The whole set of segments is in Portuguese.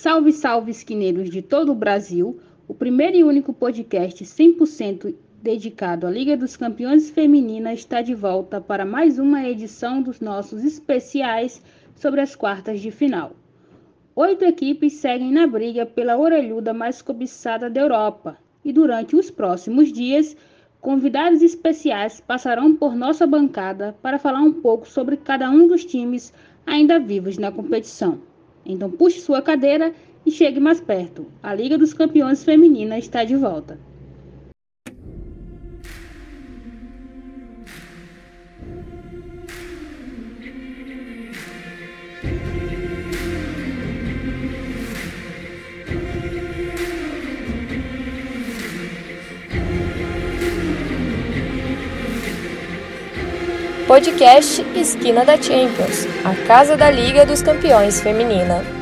Salve, salve, esquineiros de todo o Brasil! O primeiro e único podcast 100% dedicado à Liga dos Campeões Feminina está de volta para mais uma edição dos nossos especiais sobre as quartas de final. Oito equipes seguem na briga pela orelhuda mais cobiçada da Europa e durante os próximos dias, convidados especiais passarão por nossa bancada para falar um pouco sobre cada um dos times ainda vivos na competição. Então puxe sua cadeira e chegue mais perto. A Liga dos Campeões Feminina está de volta. Podcast Esquina da Champions, a casa da Liga dos Campeões Feminina.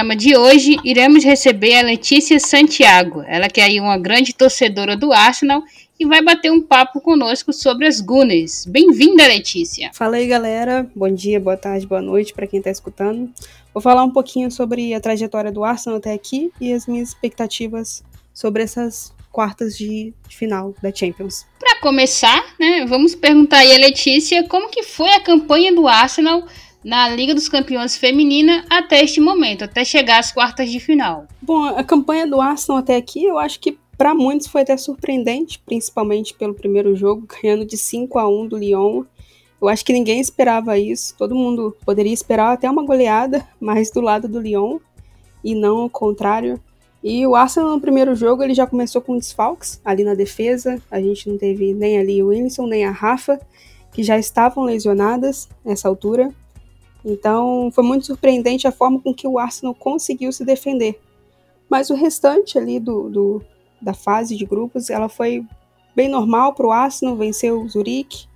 Programa de hoje, iremos receber a Letícia Santiago. Ela que é aí uma grande torcedora do Arsenal e vai bater um papo conosco sobre as Gunners. Bem-vinda, Letícia. Fala aí, galera. Bom dia, boa tarde, boa noite para quem está escutando. Vou falar um pouquinho sobre a trajetória do Arsenal até aqui e as minhas expectativas sobre essas quartas de final da Champions. Para começar, né, vamos perguntar aí a Letícia como que foi a campanha do Arsenal na Liga dos Campeões Feminina até este momento, até chegar às quartas de final? Bom, a campanha do Arsenal até aqui, eu acho que para muitos foi até surpreendente, principalmente pelo primeiro jogo, ganhando de 5 a 1 do Lyon. Eu acho que ninguém esperava isso. Todo mundo poderia esperar até uma goleada, mas do lado do Lyon e não o contrário. E o Arsenal no primeiro jogo ele já começou com desfalques ali na defesa. A gente não teve nem ali o Wilson nem a Rafa, que já estavam lesionadas nessa altura. Então foi muito surpreendente a forma com que o Arsenal conseguiu se defender. Mas o restante ali do, do da fase de grupos, ela foi bem normal para o Arsenal, venceu o Zurique,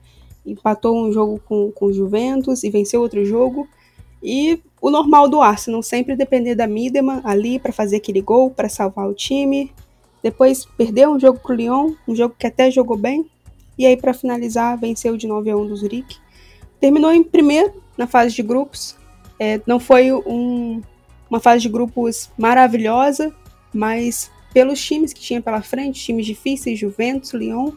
empatou um jogo com, com o Juventus e venceu outro jogo. E o normal do Arsenal, sempre depender da Midema ali para fazer aquele gol, para salvar o time. Depois perdeu um jogo para o Lyon, um jogo que até jogou bem. E aí, para finalizar, venceu de 9 a 1 do Zurique. Terminou em primeiro na fase de grupos. É, não foi um, uma fase de grupos maravilhosa, mas pelos times que tinha pela frente, times difíceis, Juventus, Lyon,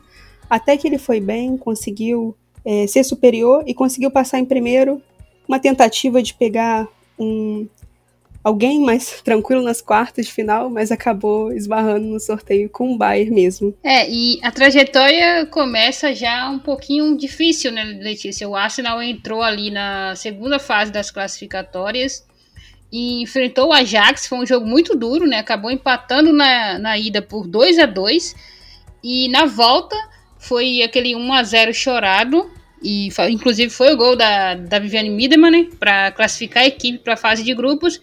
até que ele foi bem, conseguiu é, ser superior e conseguiu passar em primeiro. Uma tentativa de pegar um, alguém mais tranquilo nas quartas de final, mas acabou esbarrando no sorteio com o Bayern mesmo. É, e a trajetória começa já um pouquinho difícil, né, Letícia? O Arsenal entrou ali na segunda fase das classificatórias e enfrentou o Ajax, foi um jogo muito duro, né? Acabou empatando na, na ida por 2 a 2 e na volta foi aquele 1 a 0 chorado e inclusive foi o gol da, da Viviane Miedemann, né, para classificar a equipe para a fase de grupos.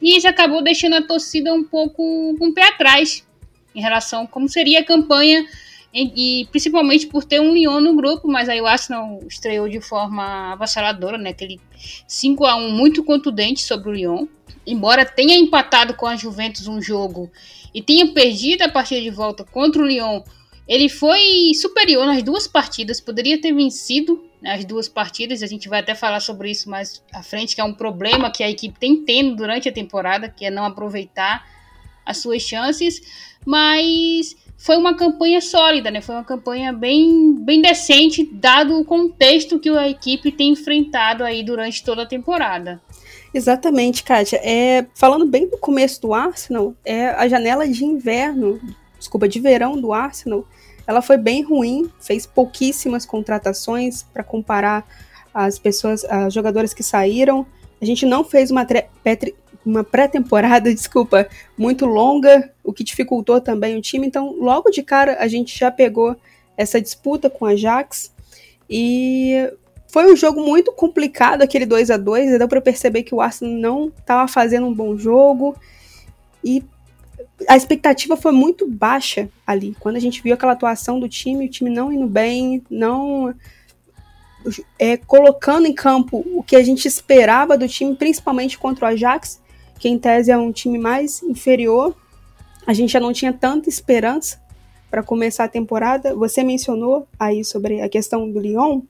E isso acabou deixando a torcida um pouco com um pé atrás em relação a como seria a campanha, e, principalmente por ter um Lyon no grupo, mas aí o Arsenal estreou de forma avassaladora, né? Aquele 5 a 1 muito contundente sobre o Lyon. Embora tenha empatado com a Juventus um jogo e tenha perdido a partida de volta contra o Lyon, ele foi superior nas duas partidas, poderia ter vencido as duas partidas. A gente vai até falar sobre isso mais à frente, que é um problema que a equipe tem tendo durante a temporada, que é não aproveitar as suas chances. Mas foi uma campanha sólida, né? Foi uma campanha bem, bem decente, dado o contexto que a equipe tem enfrentado aí durante toda a temporada. Exatamente, Kátia. É, falando bem do começo do Arsenal, é a janela de inverno, desculpa, de verão do Arsenal ela foi bem ruim, fez pouquíssimas contratações para comparar as pessoas, as jogadoras que saíram. A gente não fez uma, uma pré-temporada, desculpa, muito longa, o que dificultou também o time. Então, logo de cara, a gente já pegou essa disputa com a Ajax e foi um jogo muito complicado, aquele 2 a 2 Deu para perceber que o Arsenal não estava fazendo um bom jogo e a expectativa foi muito baixa ali. Quando a gente viu aquela atuação do time, o time não indo bem, não é, colocando em campo o que a gente esperava do time, principalmente contra o Ajax, que em tese é um time mais inferior. A gente já não tinha tanta esperança para começar a temporada. Você mencionou aí sobre a questão do Lyon.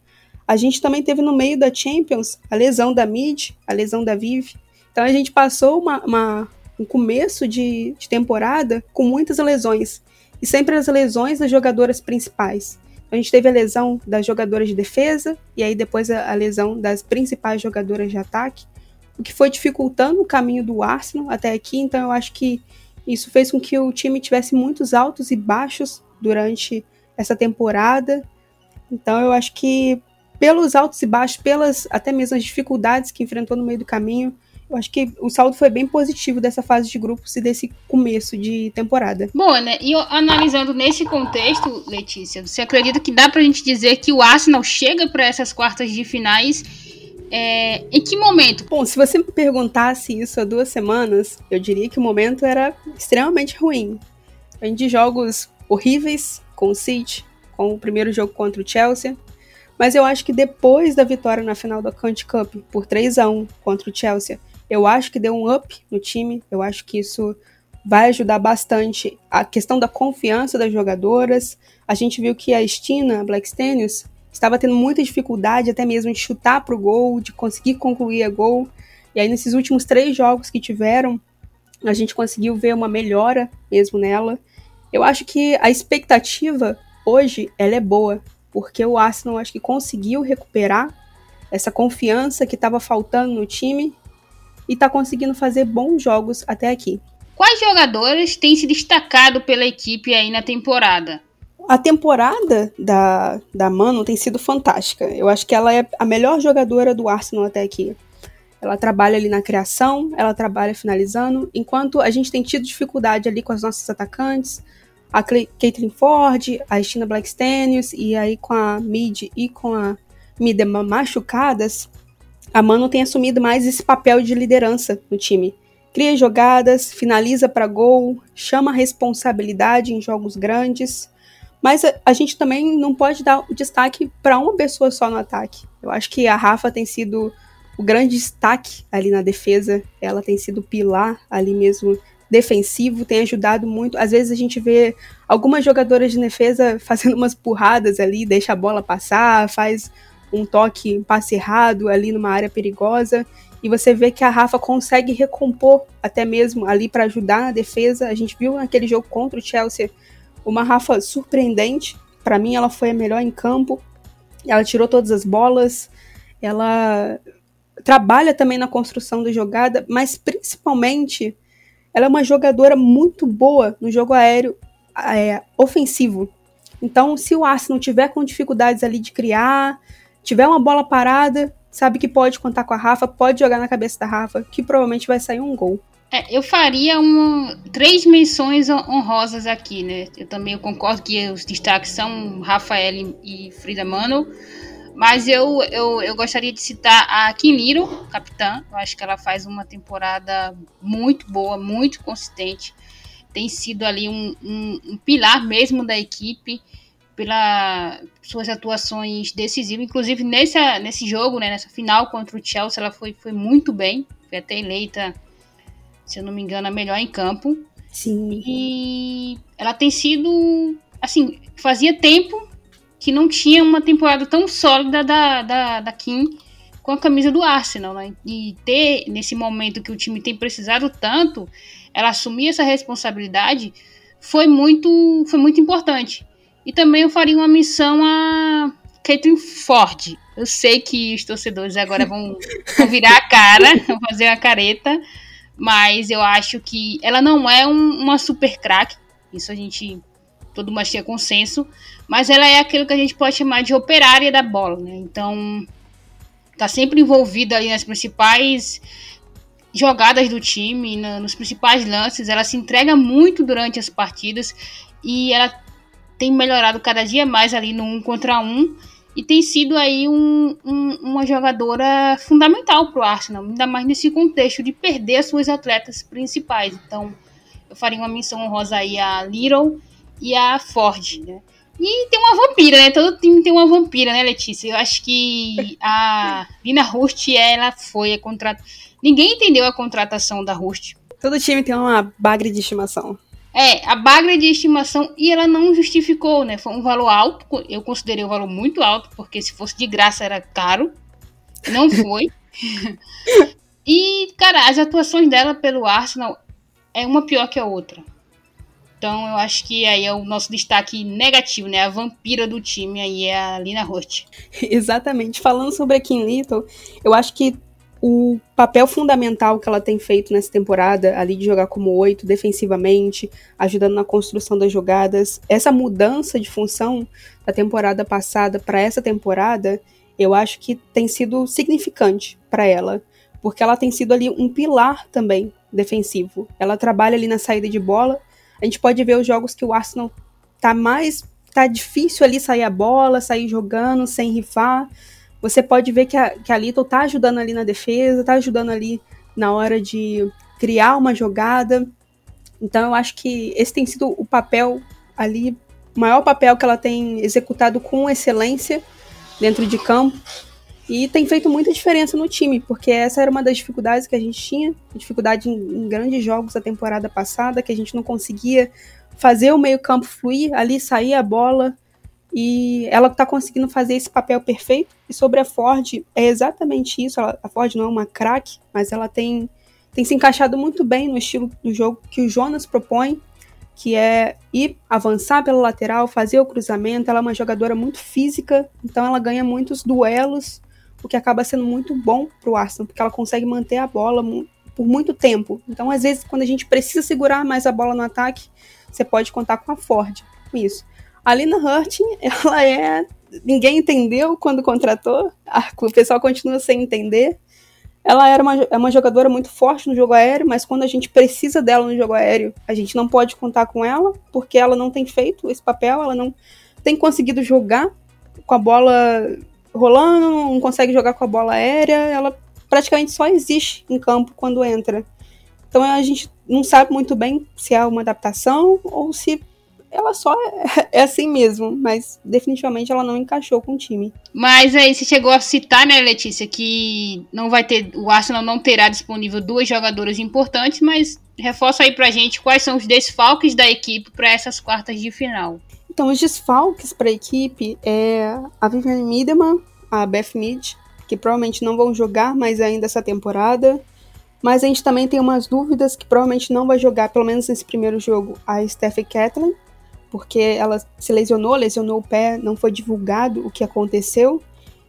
A gente também teve no meio da Champions a lesão da Mid, a lesão da Vive. Então a gente passou uma, uma, um começo de, de temporada com muitas lesões. E sempre as lesões das jogadoras principais. A gente teve a lesão das jogadoras de defesa e aí depois a, a lesão das principais jogadoras de ataque, o que foi dificultando o caminho do Arsenal até aqui. Então eu acho que isso fez com que o time tivesse muitos altos e baixos durante essa temporada. Então eu acho que pelos altos e baixos, pelas até mesmo as dificuldades que enfrentou no meio do caminho, eu acho que o saldo foi bem positivo dessa fase de grupos e desse começo de temporada. Bom, né? E analisando nesse contexto, Letícia, você acredita que dá pra gente dizer que o Arsenal chega para essas quartas de finais é, em que momento? Bom, se você me perguntasse isso há duas semanas, eu diria que o momento era extremamente ruim. Vem de jogos horríveis com o City, com o primeiro jogo contra o Chelsea. Mas eu acho que depois da vitória na final da Country Cup por 3 a 1 contra o Chelsea, eu acho que deu um up no time. Eu acho que isso vai ajudar bastante a questão da confiança das jogadoras. A gente viu que a Stina Blackstenius estava tendo muita dificuldade até mesmo de chutar para o gol, de conseguir concluir a gol. E aí nesses últimos três jogos que tiveram, a gente conseguiu ver uma melhora mesmo nela. Eu acho que a expectativa hoje ela é boa, porque o Arsenal acho que conseguiu recuperar essa confiança que estava faltando no time e está conseguindo fazer bons jogos até aqui. Quais jogadores têm se destacado pela equipe aí na temporada? A temporada da, da Mano tem sido fantástica. Eu acho que ela é a melhor jogadora do Arsenal até aqui. Ela trabalha ali na criação, ela trabalha finalizando, enquanto a gente tem tido dificuldade ali com as nossas atacantes, a Caitlin Ford, a Stina Blackstenius, e aí com a Mid e com a Midema machucadas, a Mano tem assumido mais esse papel de liderança no time. Cria jogadas, finaliza para gol, chama responsabilidade em jogos grandes. Mas a, a gente também não pode dar o destaque para uma pessoa só no ataque. Eu acho que a Rafa tem sido o grande destaque ali na defesa. Ela tem sido pilar ali mesmo defensivo, tem ajudado muito. Às vezes a gente vê algumas jogadoras de defesa fazendo umas burradas ali, deixa a bola passar, faz um toque, um passe errado ali numa área perigosa. E você vê que a Rafa consegue recompor até mesmo ali para ajudar na defesa. A gente viu naquele jogo contra o Chelsea uma Rafa surpreendente. Para mim, ela foi a melhor em campo. Ela tirou todas as bolas. Ela trabalha também na construção da jogada, mas principalmente ela é uma jogadora muito boa no jogo aéreo é, ofensivo. Então, se o Arsenal tiver com dificuldades ali de criar, tiver uma bola parada, sabe que pode contar com a Rafa, pode jogar na cabeça da Rafa, que provavelmente vai sair um gol. É, eu faria três menções honrosas aqui, né? Eu também concordo que os destaques são Rafael e Frida Mano, mas eu, eu, eu gostaria de citar a Kim Liro, capitã. Eu acho que ela faz uma temporada muito boa, muito consistente. Tem sido ali um, um, um pilar mesmo da equipe pelas suas atuações decisivas, inclusive nessa, nesse jogo, né, nessa final contra o Chelsea, ela foi, foi muito bem, foi até eleita, se eu não me engano, a melhor em campo. Sim. E ela tem sido, assim, fazia tempo que não tinha uma temporada tão sólida da, da, da Kim com a camisa do Arsenal, né? E ter, nesse momento que o time tem precisado tanto, ela assumir essa responsabilidade foi muito, foi muito importante. E também eu faria uma missão a Caitlin Ford. Eu sei que os torcedores agora vão, vão virar a cara, vão fazer a careta, mas eu acho que ela não é um, uma super craque. Isso a gente todo mundo tinha consenso, mas ela é aquilo que a gente pode chamar de operária da bola, né? Então, tá sempre envolvida ali nas principais jogadas do time, nos principais lances, ela se entrega muito durante as partidas e ela tem melhorado cada dia mais ali no um contra um e tem sido aí um, um, uma jogadora fundamental para o Arsenal, ainda mais nesse contexto de perder as suas atletas principais. Então, eu faria uma menção honrosa aí a Little e a Ford, né? E tem uma vampira, né? Todo time tem uma vampira, né, Letícia? Eu acho que a Lina Rust, ela foi a contrat... Ninguém entendeu a contratação da Rust. Todo time tem uma bagre de estimação. É, a bagre de estimação e ela não justificou, né? Foi um valor alto, eu considerei o um valor muito alto, porque se fosse de graça era caro. Não foi. e, cara, as atuações dela pelo Arsenal é uma pior que a outra. Então eu acho que aí é o nosso destaque negativo, né? A vampira do time aí é a Lina Roth. Exatamente. Falando sobre a Kim Little, eu acho que o papel fundamental que ela tem feito nessa temporada, ali de jogar como oito defensivamente, ajudando na construção das jogadas, essa mudança de função da temporada passada para essa temporada, eu acho que tem sido significante para ela, porque ela tem sido ali um pilar também defensivo. Ela trabalha ali na saída de bola, a gente pode ver os jogos que o Arsenal tá mais. tá difícil ali sair a bola, sair jogando sem rifar. Você pode ver que a, que a Little tá ajudando ali na defesa, tá ajudando ali na hora de criar uma jogada. Então eu acho que esse tem sido o papel ali, o maior papel que ela tem executado com excelência dentro de campo. E tem feito muita diferença no time, porque essa era uma das dificuldades que a gente tinha, dificuldade em, em grandes jogos da temporada passada, que a gente não conseguia fazer o meio-campo fluir, ali sair a bola. E ela está conseguindo fazer esse papel perfeito. E sobre a Ford, é exatamente isso. Ela, a Ford não é uma craque, mas ela tem, tem se encaixado muito bem no estilo do jogo que o Jonas propõe, que é ir avançar pela lateral, fazer o cruzamento. Ela é uma jogadora muito física, então ela ganha muitos duelos o que acaba sendo muito bom para o Arsenal, porque ela consegue manter a bola por muito tempo. Então, às vezes, quando a gente precisa segurar mais a bola no ataque, você pode contar com a Ford com isso. A Lina Hurting, ela é. Ninguém entendeu quando contratou, o pessoal continua sem entender. Ela era uma, é uma jogadora muito forte no jogo aéreo, mas quando a gente precisa dela no jogo aéreo, a gente não pode contar com ela, porque ela não tem feito esse papel, ela não tem conseguido jogar com a bola rolando, não consegue jogar com a bola aérea, ela praticamente só existe em campo quando entra. Então a gente não sabe muito bem se é uma adaptação ou se ela só é, é, assim mesmo, mas definitivamente ela não encaixou com o time. Mas aí você chegou a citar, né, Letícia, que não vai ter, o Arsenal não terá disponível duas jogadoras importantes, mas reforça aí pra gente quais são os desfalques da equipe para essas quartas de final. Então, os desfalques para a equipe é a Viviane Miedemann, a Beth Mead, que provavelmente não vão jogar mais ainda essa temporada. Mas a gente também tem umas dúvidas que provavelmente não vai jogar, pelo menos nesse primeiro jogo, a Steph Catlin, porque ela se lesionou, lesionou o pé, não foi divulgado o que aconteceu.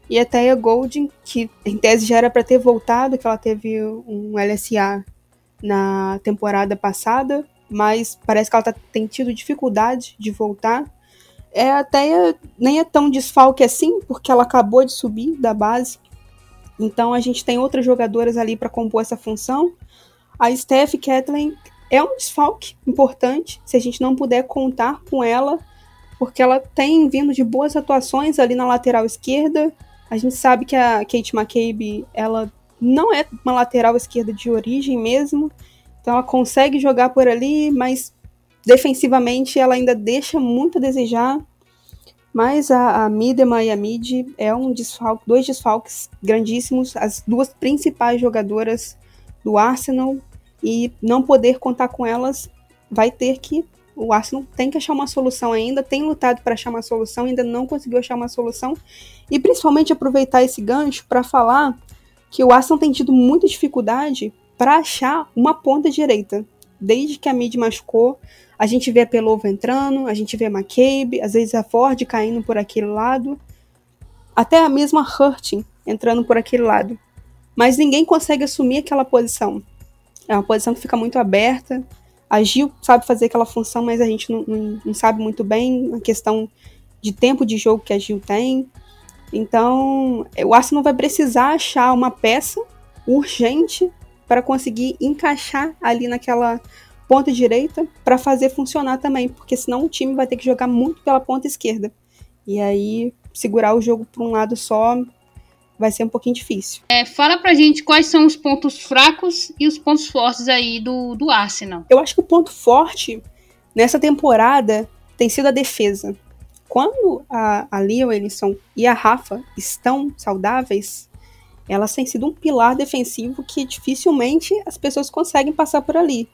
E a Taya Golding, que em tese já era para ter voltado, que ela teve um LSA na temporada passada, mas parece que ela tá, tem tido dificuldade de voltar é até nem é tão desfalque assim, porque ela acabou de subir da base. Então a gente tem outras jogadoras ali para compor essa função. A Steph Kathleen é um desfalque importante, se a gente não puder contar com ela, porque ela tem vindo de boas atuações ali na lateral esquerda. A gente sabe que a Kate McCabe, ela não é uma lateral esquerda de origem mesmo, então ela consegue jogar por ali, mas Defensivamente, ela ainda deixa muito a desejar, mas a, a Midema e a Mid é um desfalque, dois desfalques grandíssimos, as duas principais jogadoras do Arsenal, e não poder contar com elas vai ter que o Arsenal tem que achar uma solução ainda, tem lutado para achar uma solução, ainda não conseguiu achar uma solução, e principalmente aproveitar esse gancho para falar que o Arsenal tem tido muita dificuldade para achar uma ponta direita. Desde que a Mid machucou, a gente vê a Pelova entrando, a gente vê a McCabe, às vezes a Ford caindo por aquele lado, até a mesma Hurting entrando por aquele lado. Mas ninguém consegue assumir aquela posição. É uma posição que fica muito aberta. A Gil sabe fazer aquela função, mas a gente não, não, não sabe muito bem a questão de tempo de jogo que a Gil tem. Então, o Arsenal vai precisar achar uma peça urgente para conseguir encaixar ali naquela ponta direita para fazer funcionar também, porque senão o time vai ter que jogar muito pela ponta esquerda. E aí, segurar o jogo por um lado só vai ser um pouquinho difícil. É, fala pra gente quais são os pontos fracos e os pontos fortes aí do, do Arsenal. Eu acho que o ponto forte nessa temporada tem sido a defesa. quando a, a Lia, o Elisson e a Rafa estão saudáveis, elas têm sido um pilar defensivo que dificilmente as pessoas conseguem passar por ali.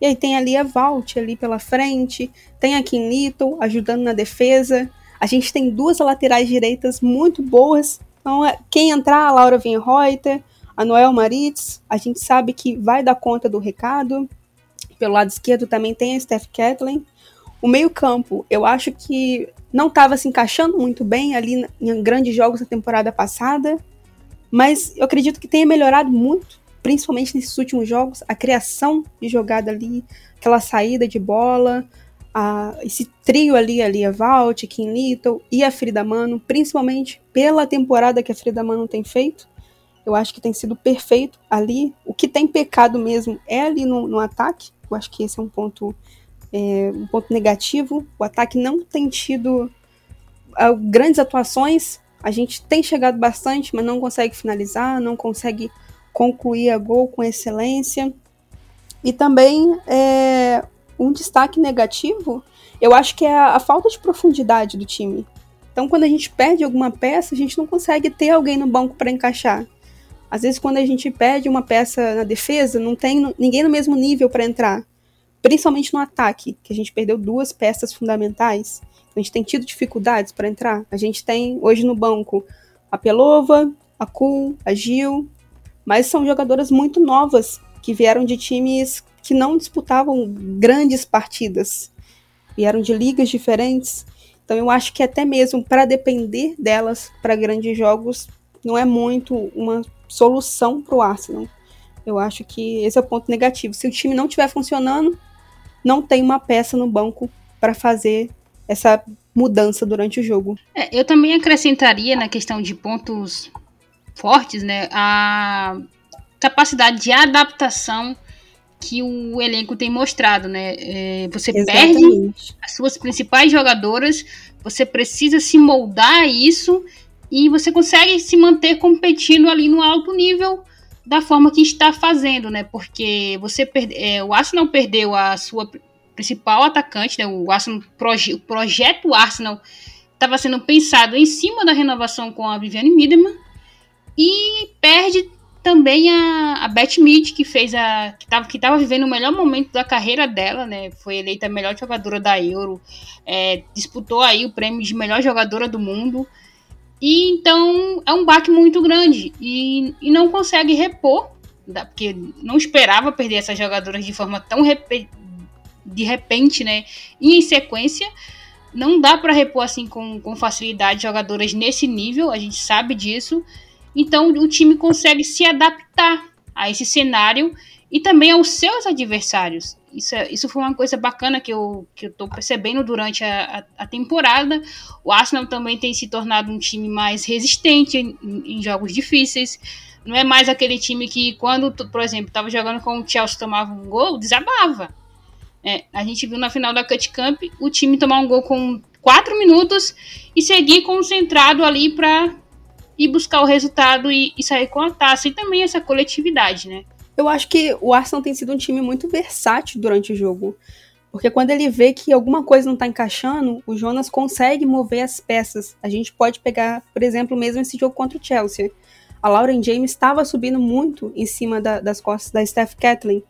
E aí tem ali a Valt ali pela frente, tem a Kim Little ajudando na defesa. A gente tem duas laterais direitas muito boas. Então, é, quem entrar, a Laura Reuter, a Noel Maritz, a gente sabe que vai dar conta do recado. Pelo lado esquerdo também tem a Steph Kathleen. O meio-campo, eu acho que não estava se encaixando muito bem ali em grandes jogos da temporada passada, mas eu acredito que tenha melhorado muito, principalmente nesses últimos jogos, a criação de jogada ali, aquela saída de bola, a, esse trio ali, ali a Valt, Kim Little e a Frida Mano, principalmente pela temporada que a Frida Mano tem feito, eu acho que tem sido perfeito ali. O que tem pecado mesmo é ali no, no ataque. Eu acho que esse é um ponto é, um ponto negativo. O ataque não tem tido uh, grandes atuações. A gente tem chegado bastante, mas não consegue finalizar, não consegue concluir a gol com excelência. E também é, um destaque negativo, eu acho que é a, a falta de profundidade do time. Então, quando a gente perde alguma peça, a gente não consegue ter alguém no banco para encaixar. Às vezes, quando a gente perde uma peça na defesa, não tem ninguém no mesmo nível para entrar principalmente no ataque, que a gente perdeu duas peças fundamentais. A gente tem tido dificuldades para entrar. A gente tem hoje no banco a Pelova, a Kuhl, a Gil, mas são jogadoras muito novas que vieram de times que não disputavam grandes partidas, vieram de ligas diferentes. Então eu acho que até mesmo para depender delas para grandes jogos não é muito uma solução para o Arsenal. Eu acho que esse é o ponto negativo. Se o time não estiver funcionando, não tem uma peça no banco para fazer essa mudança durante o jogo. É, eu também acrescentaria na questão de pontos fortes, né, a capacidade de adaptação que o elenco tem mostrado, né? É, você Exatamente. perde as suas principais jogadoras, você precisa se moldar a isso e você consegue se manter competindo ali no alto nível da forma que está fazendo, né? Porque você perde, é, o Arsenal perdeu a sua principal atacante, né? O Arsenal proje, o projeto Arsenal estava sendo pensado em cima da renovação com a Viviane Miedema e perde também a, a Beth Mead, que fez a que estava que tava vivendo o melhor momento da carreira dela, né? Foi eleita a melhor jogadora da Euro, é, disputou aí o prêmio de melhor jogadora do mundo. E então é um baque muito grande e, e não consegue repor, porque não esperava perder essas jogadoras de forma tão de repente, né? E em sequência. Não dá para repor assim com, com facilidade jogadoras nesse nível, a gente sabe disso. Então o time consegue se adaptar a esse cenário e também aos seus adversários. Isso, é, isso foi uma coisa bacana que eu, que eu percebendo durante a, a, a temporada. O Arsenal também tem se tornado um time mais resistente em, em, jogos difíceis. Não é mais aquele time que, quando, por exemplo, estava jogando com o Chelsea tomava um gol, desabava. É, a gente viu na final da Cut Camp o time tomar um gol com 4 minutos e seguir concentrado ali para ir buscar o resultado e, e sair com a taça. E também essa coletividade, né? Eu acho que o Arsenal tem sido um time muito versátil durante o jogo. Porque quando ele vê que alguma coisa não está encaixando, o Jonas consegue mover as peças. A gente pode pegar, por exemplo, mesmo esse jogo contra o Chelsea. A Lauren James estava subindo muito em cima da, das costas da Steph Kathleen.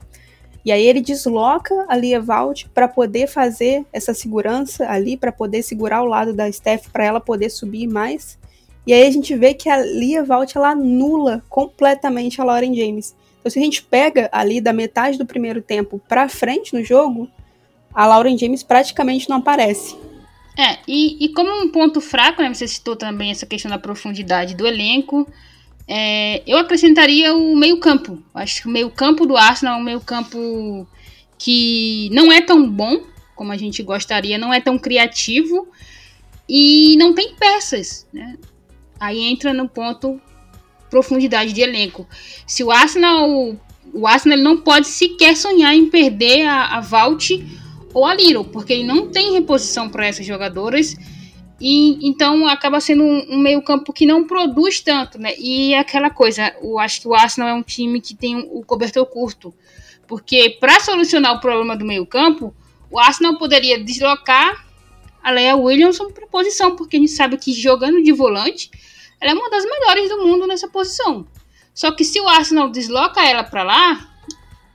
E aí ele desloca a Lia Valt para poder fazer essa segurança ali, para poder segurar o lado da Steph, para ela poder subir mais. E aí a gente vê que a Lia Valt ela anula completamente a Lauren James. Então, se a gente pega ali da metade do primeiro tempo para frente no jogo, a Lauren James praticamente não aparece. É, e, e como um ponto fraco, né, você citou também essa questão da profundidade do elenco, é, eu acrescentaria o meio-campo. Acho que o meio-campo do Arsenal é um meio-campo que não é tão bom como a gente gostaria, não é tão criativo e não tem peças. Né? Aí entra no ponto profundidade de elenco. Se o Arsenal, o Arsenal não pode sequer sonhar em perder a, a Valt ou a Little, porque ele não tem reposição para essas jogadoras. E então acaba sendo um, um meio-campo que não produz tanto, né? E é aquela coisa, eu acho que o Arsenal é um time que tem o um, cobertor curto. Porque para solucionar o problema do meio-campo, o Arsenal poderia deslocar a Leia Williamson para posição, porque a gente sabe que jogando de volante, ela é uma das melhores do mundo nessa posição. Só que se o Arsenal desloca ela para lá,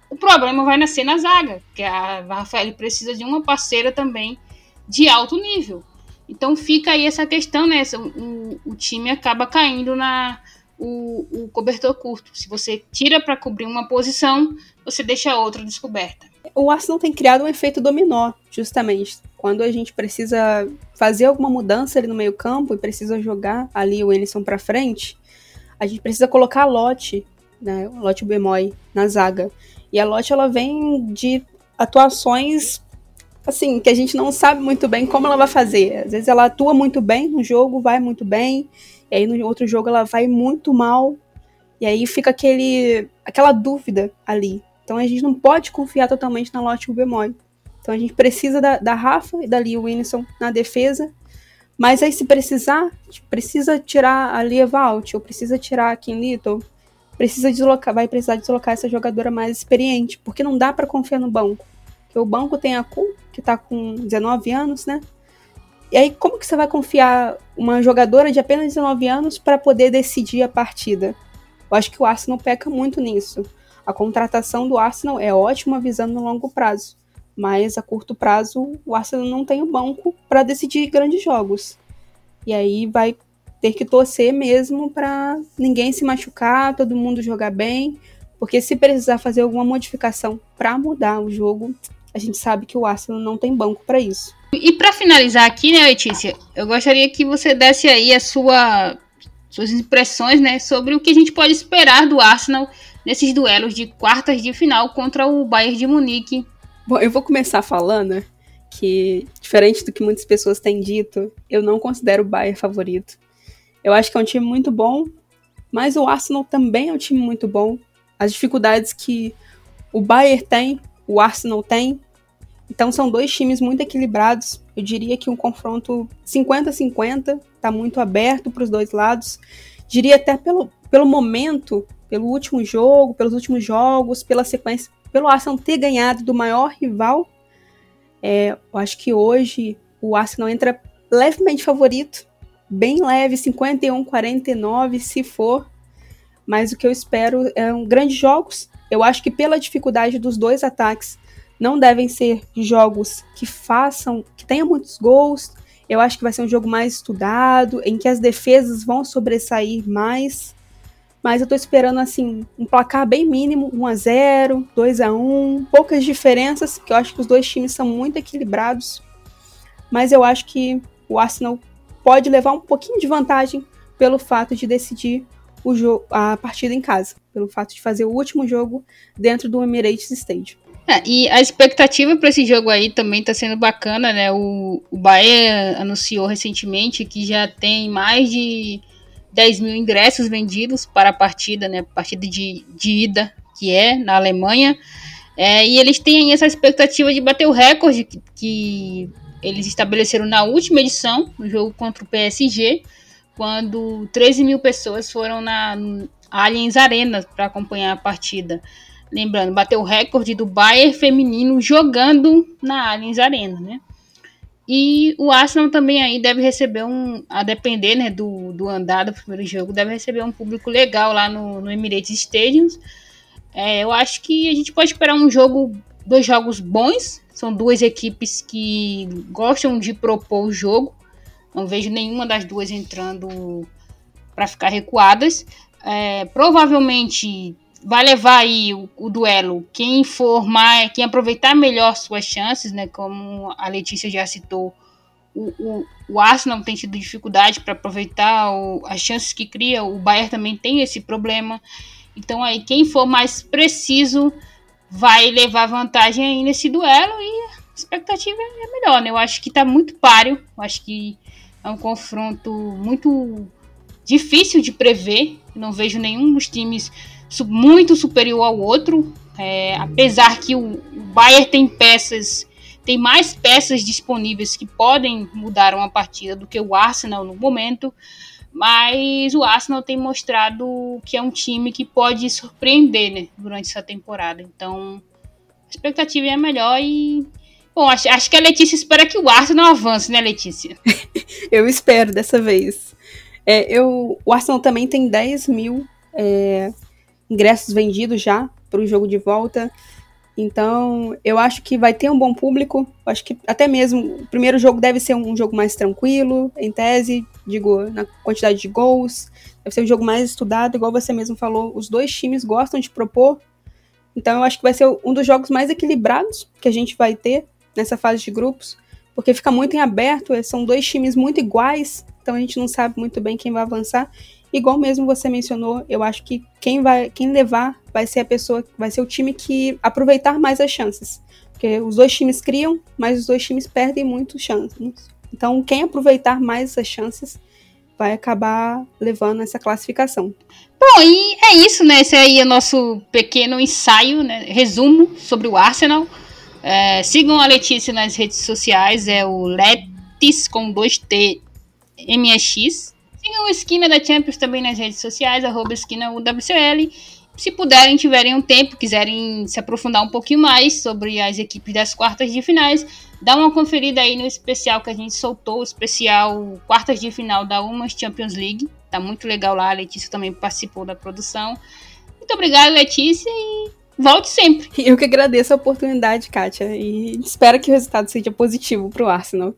o problema vai nascer na zaga, que a Rafael precisa de uma parceira também de alto nível. Então fica aí essa questão, né? O, o time acaba caindo na o, o cobertor curto. Se você tira para cobrir uma posição, você deixa outra descoberta. O Arsenal tem criado um efeito dominó, justamente. Quando a gente precisa fazer alguma mudança ali no meio campo e precisa jogar ali o Elisson para frente, a gente precisa colocar a Lotte, né, o Lotte Bemoy, na zaga. E a Lotte, ela vem de atuações, assim, que a gente não sabe muito bem como ela vai fazer. Às vezes ela atua muito bem no jogo, vai muito bem, e aí no outro jogo ela vai muito mal, e aí fica aquele, aquela dúvida ali. Então a gente não pode confiar totalmente na Lotte Bemoy. Então a gente precisa da, da Rafa e da Lia Winson na defesa mas aí, se precisar, precisa tirar a Lia Valt, ou precisa tirar a Kim Little, precisa deslocar, vai precisar deslocar essa jogadora mais experiente, porque não dá para confiar no banco. Porque o banco tem a Ku, que tá com 19 anos, né? E aí, como que você vai confiar uma jogadora de apenas 19 anos para poder decidir a partida? Eu acho que o Arsenal peca muito nisso. A contratação do Arsenal é ótima visando no longo prazo mas a curto prazo o Arsenal não tem o banco para decidir grandes jogos. E aí vai ter que torcer mesmo para ninguém se machucar, todo mundo jogar bem, porque se precisar fazer alguma modificação para mudar o jogo, a gente sabe que o Arsenal não tem banco para isso. E para finalizar aqui, né, Letícia, eu gostaria que você desse aí a sua suas impressões, né, sobre o que a gente pode esperar do Arsenal nesses duelos de quartas de final contra o Bayern de Munique Bom, eu vou começar falando que, diferente do que muitas pessoas têm dito, eu não considero o Bayern favorito. Eu acho que é um time muito bom, mas o Arsenal também é um time muito bom. As dificuldades que o Bayern tem, o Arsenal tem. Então são dois times muito equilibrados. Eu diria que um confronto 50-50, está muito aberto para os dois lados. Diria até pelo, pelo momento, pelo último jogo, pelos últimos jogos, pela sequência pelo Arsenal ter ganhado do maior rival, é, eu acho que hoje o Arsenal entra levemente favorito, bem leve, 51-49 se for. Mas o que eu espero é um grandes jogos. Eu acho que pela dificuldade dos dois ataques, não devem ser jogos que façam, que tenham muitos gols. Eu acho que vai ser um jogo mais estudado, em que as defesas vão sobressair mais. Mas eu tô esperando, assim, um placar bem mínimo, 1 a 0 2 a 1 poucas diferenças, que eu acho que os dois times são muito equilibrados. Mas eu acho que o Arsenal pode levar um pouquinho de vantagem pelo fato de decidir o a partida em casa, pelo fato de fazer o último jogo dentro do Emirates Stadium. É, e a expectativa para esse jogo aí também está sendo bacana, né? O, o Bahia anunciou recentemente que já tem mais de 10 mil ingressos vendidos para a partida, né? Partida de, de ida, que é na Alemanha. É, e eles têm essa expectativa de bater o recorde que, que eles estabeleceram na última edição, no jogo contra o PSG, quando 13 mil pessoas foram na Allianz Arena para acompanhar a partida. Lembrando, bateu o recorde do Bayern feminino jogando na Allianz Arena, né? E o Arsenal também aí deve receber um, a depender né, do, do andar do primeiro jogo, deve receber um público legal lá no, no Emirates Stadium. É, eu acho que a gente pode esperar um jogo, dois jogos bons. São duas equipes que gostam de propor o jogo. Não vejo nenhuma das duas entrando para ficar recuadas. É, provavelmente vai levar aí o, o, duelo quem for mais, quem aproveitar melhor suas chances, né? Como a Letícia já citou, o, o, o Arsenal tem tido dificuldade para aproveitar o, as chances que cria, o Bayern também tem esse problema. Então aí quem for mais preciso vai levar vantagem aí nesse duelo e a expectativa é melhor, né? Eu acho que está muito páreo, eu acho que é um confronto muito difícil de prever. Não vejo nenhum dos times muito superior ao outro, é, apesar que o, o Bayern tem peças, tem mais peças disponíveis que podem mudar uma partida do que o Arsenal no momento, mas o Arsenal tem mostrado que é um time que pode surpreender né, durante essa temporada. Então, a expectativa é melhor e Bom, acho, acho que a Letícia espera que o Arsenal avance, né, Letícia? eu espero dessa vez. É, eu, o Arsenal também tem 10 mil é, ingressos vendidos já para o jogo de volta. Então, eu acho que vai ter um bom público. Acho que até mesmo o primeiro jogo deve ser um jogo mais tranquilo, em tese, digo, na quantidade de gols. Deve ser um jogo mais estudado, igual você mesmo falou. Os dois times gostam de propor. Então, eu acho que vai ser um dos jogos mais equilibrados que a gente vai ter nessa fase de grupos, porque fica muito em aberto. São dois times muito iguais, então a gente não sabe muito bem quem vai avançar. Igual mesmo você mencionou, eu acho que quem vai, quem levar vai ser a pessoa, vai ser o time que aproveitar mais as chances. Porque os dois times criam, mas os dois times perdem muito chances. Então, quem aproveitar mais essas chances vai acabar levando essa classificação. Bom, e é isso, né? Esse aí é o nosso pequeno ensaio, né? Resumo sobre o Arsenal. É, sigam a Letícia nas redes sociais, é o Letis com 2T MX. Sigam o Esquina da Champions também nas redes sociais, arroba esquina UWCL. Se puderem, tiverem um tempo, quiserem se aprofundar um pouquinho mais sobre as equipes das quartas de finais, dá uma conferida aí no especial que a gente soltou, o especial quartas de final da Umas Champions League. Tá muito legal lá, a Letícia também participou da produção. Muito obrigada, Letícia, e volte sempre. Eu que agradeço a oportunidade, Kátia, e espero que o resultado seja positivo pro Arsenal.